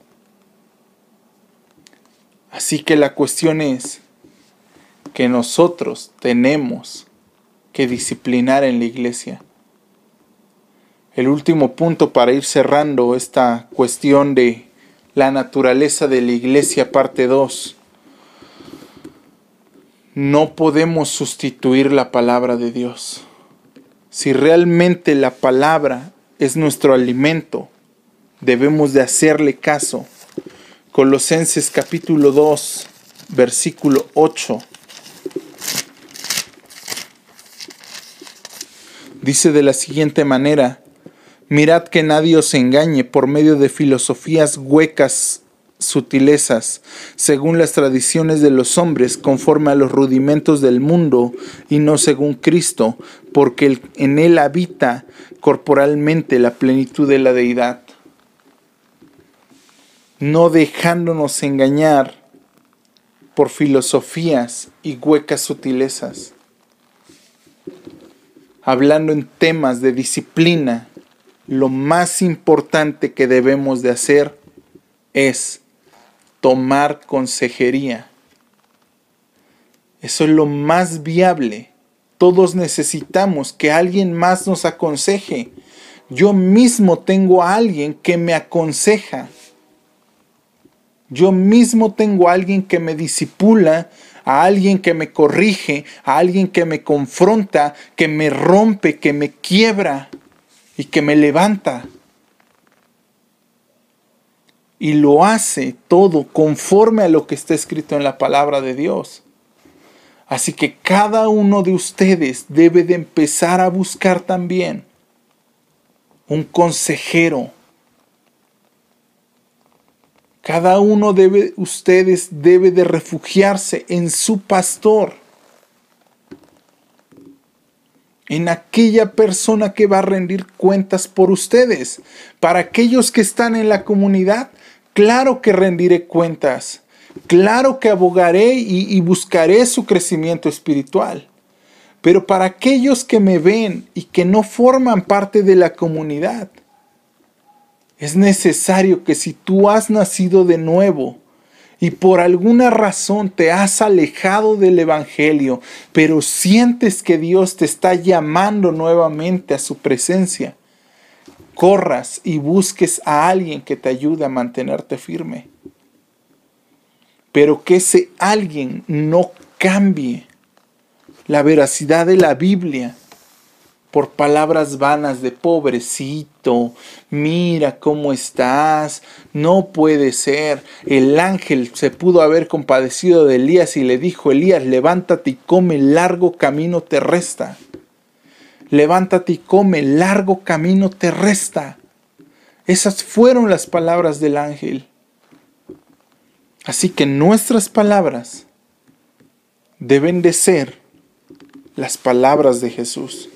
A: Así que la cuestión es que nosotros tenemos que disciplinar en la iglesia. El último punto para ir cerrando esta cuestión de la naturaleza de la iglesia, parte 2. No podemos sustituir la palabra de Dios. Si realmente la palabra es nuestro alimento, debemos de hacerle caso. Colosenses capítulo 2, versículo 8. Dice de la siguiente manera, Mirad que nadie os engañe por medio de filosofías huecas, sutilezas, según las tradiciones de los hombres, conforme a los rudimentos del mundo, y no según Cristo, porque en él habita corporalmente la plenitud de la deidad. No dejándonos engañar por filosofías y huecas sutilezas, hablando en temas de disciplina, lo más importante que debemos de hacer es tomar consejería. Eso es lo más viable Todos necesitamos que alguien más nos aconseje. Yo mismo tengo a alguien que me aconseja. Yo mismo tengo a alguien que me disipula, a alguien que me corrige, a alguien que me confronta, que me rompe, que me quiebra y que me levanta. Y lo hace todo conforme a lo que está escrito en la palabra de Dios. Así que cada uno de ustedes debe de empezar a buscar también un consejero. Cada uno de ustedes debe de refugiarse en su pastor. En aquella persona que va a rendir cuentas por ustedes. Para aquellos que están en la comunidad, claro que rendiré cuentas Claro que abogaré y, buscaré su crecimiento espiritual. Pero para aquellos que me ven y que no forman parte de la comunidad, es necesario que si tú has nacido de nuevo y por alguna razón te has alejado del Evangelio, pero sientes que Dios te está llamando nuevamente a su presencia, corras y busques a alguien que te ayude a mantenerte firme pero que ese alguien no cambie la veracidad de la Biblia por palabras vanas de pobrecito, mira cómo estás, no puede ser. El ángel se pudo haber compadecido de Elías y le dijo, Elías, levántate y come, largo camino te resta. Levántate y come, largo camino te resta. Esas fueron las palabras del ángel. Así que nuestras palabras deben de ser las palabras de Jesús,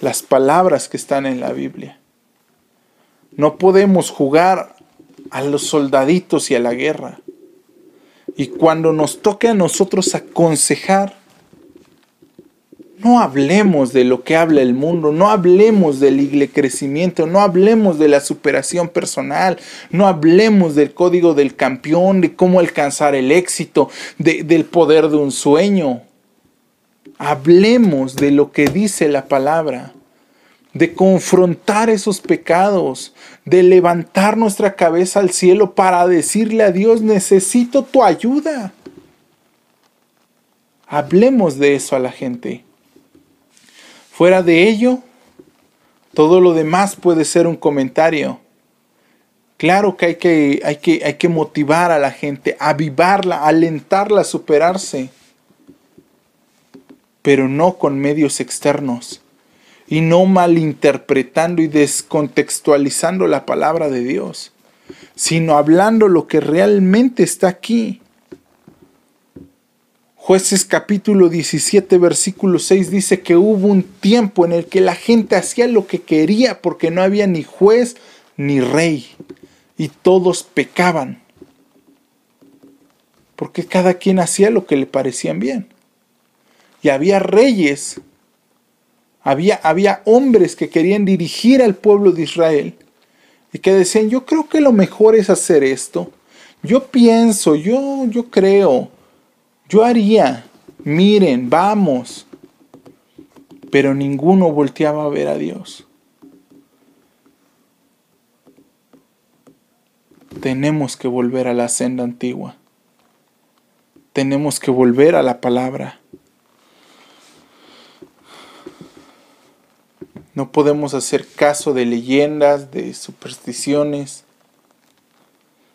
A: las palabras que están en la Biblia. No podemos jugar a los soldaditos y a la guerra. Y cuando nos toque a nosotros aconsejar, no hablemos de lo que habla el mundo, no hablemos del crecimiento, no hablemos de la superación personal, no hablemos del código del campeón, de cómo alcanzar el éxito, del poder de un sueño. Hablemos de lo que dice la palabra, de confrontar esos pecados, de levantar nuestra cabeza al cielo para decirle a Dios, necesito tu ayuda. Hablemos de eso a la gente. Fuera de ello, todo lo demás puede ser un comentario. Claro que hay que, hay que, hay que motivar a la gente, avivarla, alentarla a superarse, pero no con medios externos y no malinterpretando y descontextualizando la palabra de Dios, sino hablando lo que realmente está aquí. Jueces capítulo 17 versículo 6 dice que hubo un tiempo en el que la gente hacía lo que quería porque no había ni juez ni rey y todos pecaban. Porque cada quien hacía lo que le parecían bien. Y había reyes, había, había hombres que querían dirigir al pueblo de Israel y que decían, yo creo que lo mejor es hacer esto. Yo pienso, yo, yo creo. Yo haría, miren, vamos. Pero ninguno volteaba a ver a Dios. Tenemos que volver a la senda antigua. Tenemos que volver a la palabra. No podemos hacer caso de leyendas, de supersticiones.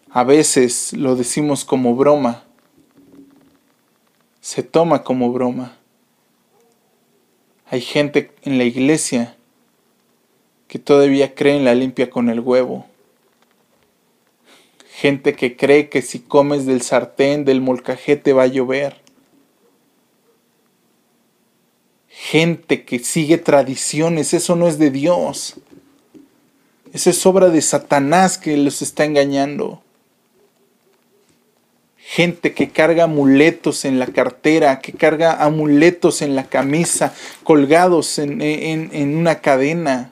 A: A veces lo decimos como broma, se toma como broma. Hay gente en la iglesia que todavía cree en la limpia con el huevo. Gente que cree que si comes del sartén, del molcajete va a llover. Gente que sigue tradiciones, eso no es de Dios. Esa es obra de Satanás que los está engañando gente que carga amuletos en la cartera, que carga amuletos en la camisa, colgados en, una cadena.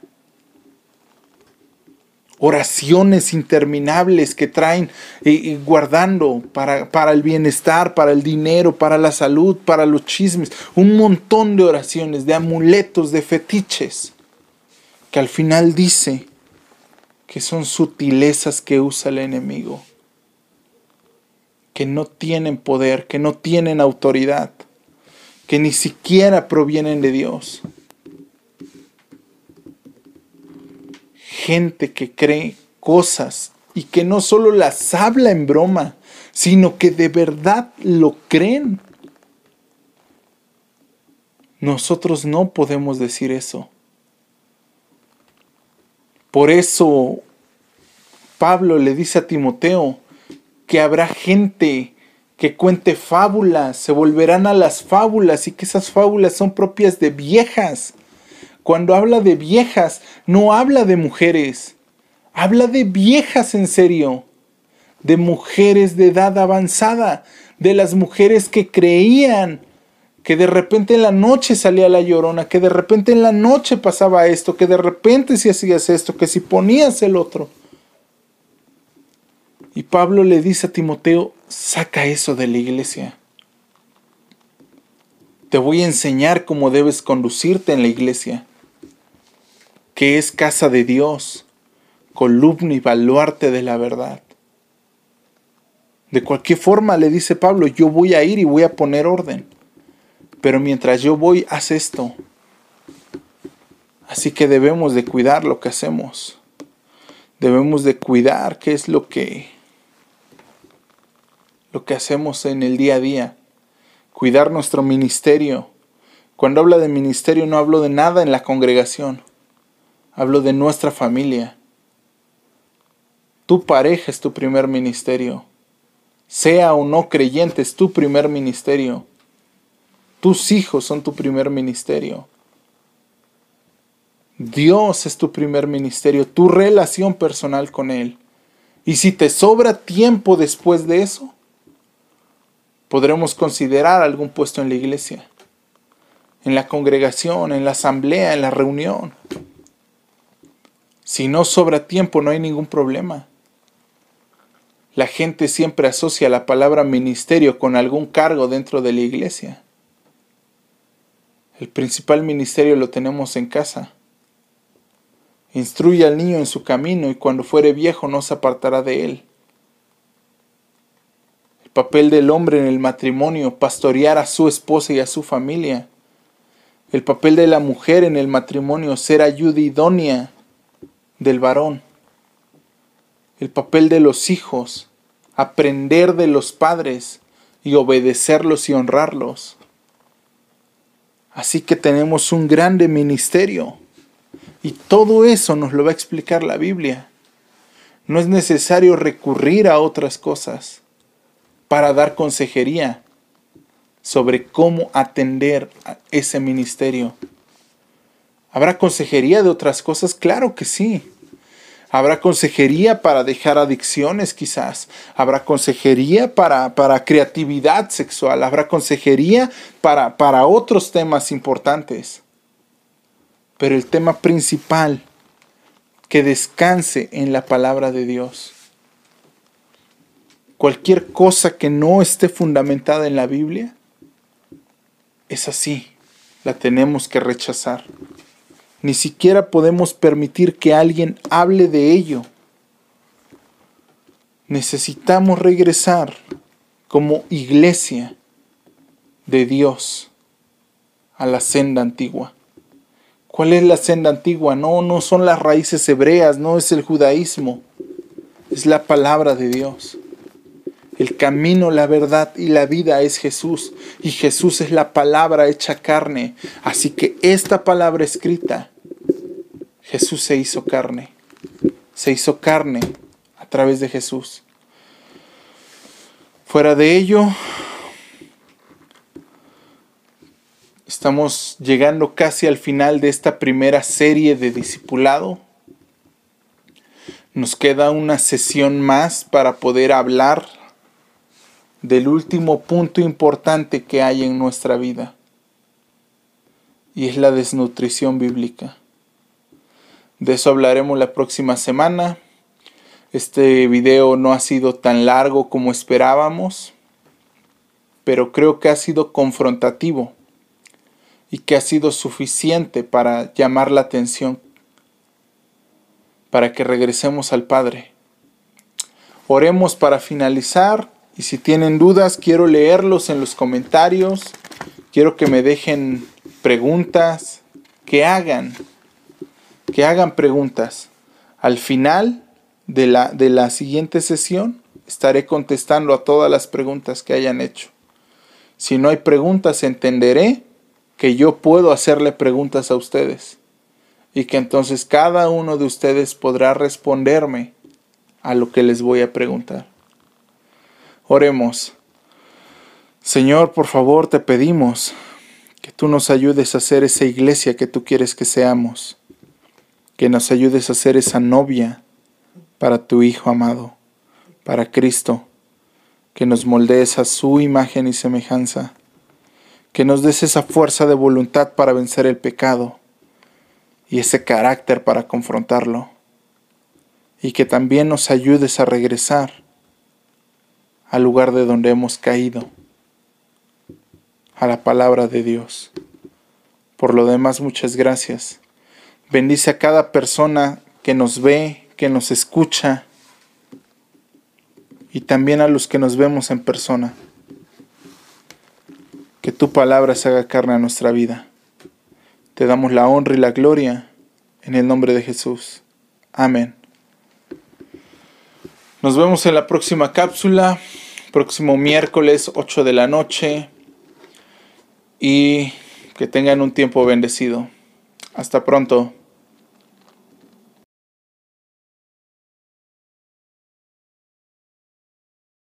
A: oraciones interminables que traen guardando para, para, el bienestar, para el dinero, para la salud, para los chismes, un montón de oraciones, de amuletos, de fetiches, que al final dice que son sutilezas que usa el enemigo, que no tienen poder, que no tienen autoridad, que ni siquiera provienen de Dios. gente que cree cosas y que no solo las habla en broma, sino que de verdad lo creen. Nosotros no podemos decir eso. Por eso Pablo le dice a Timoteo que habrá gente que cuente fábulas, se volverán a las fábulas y que esas fábulas son propias de viejas cuando habla de viejas, no habla de mujeres, habla de viejas en serio, de mujeres de edad avanzada, de las mujeres que creían que de repente en la noche salía la llorona, que de repente en la noche pasaba esto, que de repente si hacías esto, que si ponías el otro. Y Pablo le dice a Timoteo, saca eso de la iglesia. Te voy a enseñar cómo debes conducirte en la iglesia que es casa de Dios, columna y baluarte de la verdad. De cualquier forma, le dice Pablo, yo voy a ir y voy a poner orden. Pero mientras yo voy, haz esto. Así que debemos de cuidar lo que hacemos. Debemos de cuidar qué es lo que lo que hacemos en el día a día. Cuidar nuestro ministerio. Cuando habla de ministerio no hablo de nada en la congregación. Hablo de nuestra familia. Tu pareja es tu primer ministerio. Sea o no creyente, es tu primer ministerio. Tus hijos son tu primer ministerio. Dios es tu primer ministerio, tu relación personal con Él. Y si te sobra tiempo después de eso, podremos considerar algún puesto en la iglesia, en la congregación, en la asamblea, en la reunión. Si no sobra tiempo, no hay ningún problema. La gente siempre asocia la palabra ministerio con algún cargo dentro de la iglesia. El principal ministerio lo tenemos en casa. Instruye al niño en su camino y cuando fuere viejo no se apartará de él. El papel del hombre en el matrimonio, pastorear a su esposa y a su familia. El papel de la mujer en el matrimonio, ser ayuda idónea del varón. El papel de los hijos, aprender de los padres y obedecerlos y honrarlos. Así que tenemos un grande ministerio. Y todo eso nos lo va a explicar la Biblia. No es necesario recurrir a otras cosas para dar consejería sobre cómo atender a ese ministerio. ¿Habrá consejería de otras cosas? Claro que sí. Habrá consejería para dejar adicciones quizás. Habrá consejería para, para creatividad sexual. Habrá consejería para, para otros temas importantes. Pero el tema principal, que descanse en la palabra de Dios. Cualquier cosa que no esté fundamentada en la Biblia, es así. La tenemos que rechazar. Ni siquiera podemos permitir que alguien hable de ello. Necesitamos regresar como iglesia de Dios a la senda antigua. ¿Cuál es la senda antigua? No, no son las raíces hebreas, no es el judaísmo, es la palabra de Dios. El camino, la verdad y la vida es Jesús. Y Jesús es la palabra hecha carne. Así que esta palabra escrita Jesús se hizo carne. Se hizo carne a través de Jesús. Fuera de ello, estamos llegando casi al final de esta primera serie de discipulado. Nos queda una sesión más para poder hablar del último punto importante que hay en nuestra vida. Y es la desnutrición bíblica. De eso hablaremos la próxima semana. Este video no ha sido tan largo como esperábamos, pero creo que ha sido confrontativo y que ha sido suficiente para llamar la atención, para que regresemos al Padre. Oremos para finalizar y si tienen dudas quiero leerlos en los comentarios, quiero que me dejen preguntas, que hagan, que hagan preguntas. Al final de la, de la siguiente sesión estaré contestando a todas las preguntas que hayan hecho. Si no hay preguntas, entenderé que yo puedo hacerle preguntas a ustedes y que entonces cada uno de ustedes podrá responderme a lo que les voy a preguntar. Oremos. Señor, por favor, te pedimos que tú nos ayudes a ser esa iglesia que tú quieres que seamos, que nos ayudes a ser esa novia para tu Hijo amado, para Cristo, que nos moldees a su imagen y semejanza que nos des esa fuerza de voluntad para vencer el pecado y ese carácter para confrontarlo. Y que también nos ayudes a regresar al lugar de donde hemos caído, a la palabra de Dios. Por lo demás, muchas gracias. Bendice a cada persona que nos ve, que nos escucha, y también a los que nos vemos en persona que tu palabra se haga carne a nuestra vida. Te damos la honra y la gloria en el nombre de Jesús. Amén. Nos vemos en la próxima cápsula, próximo miércoles 8 de la noche y que tengan un tiempo bendecido. Hasta pronto.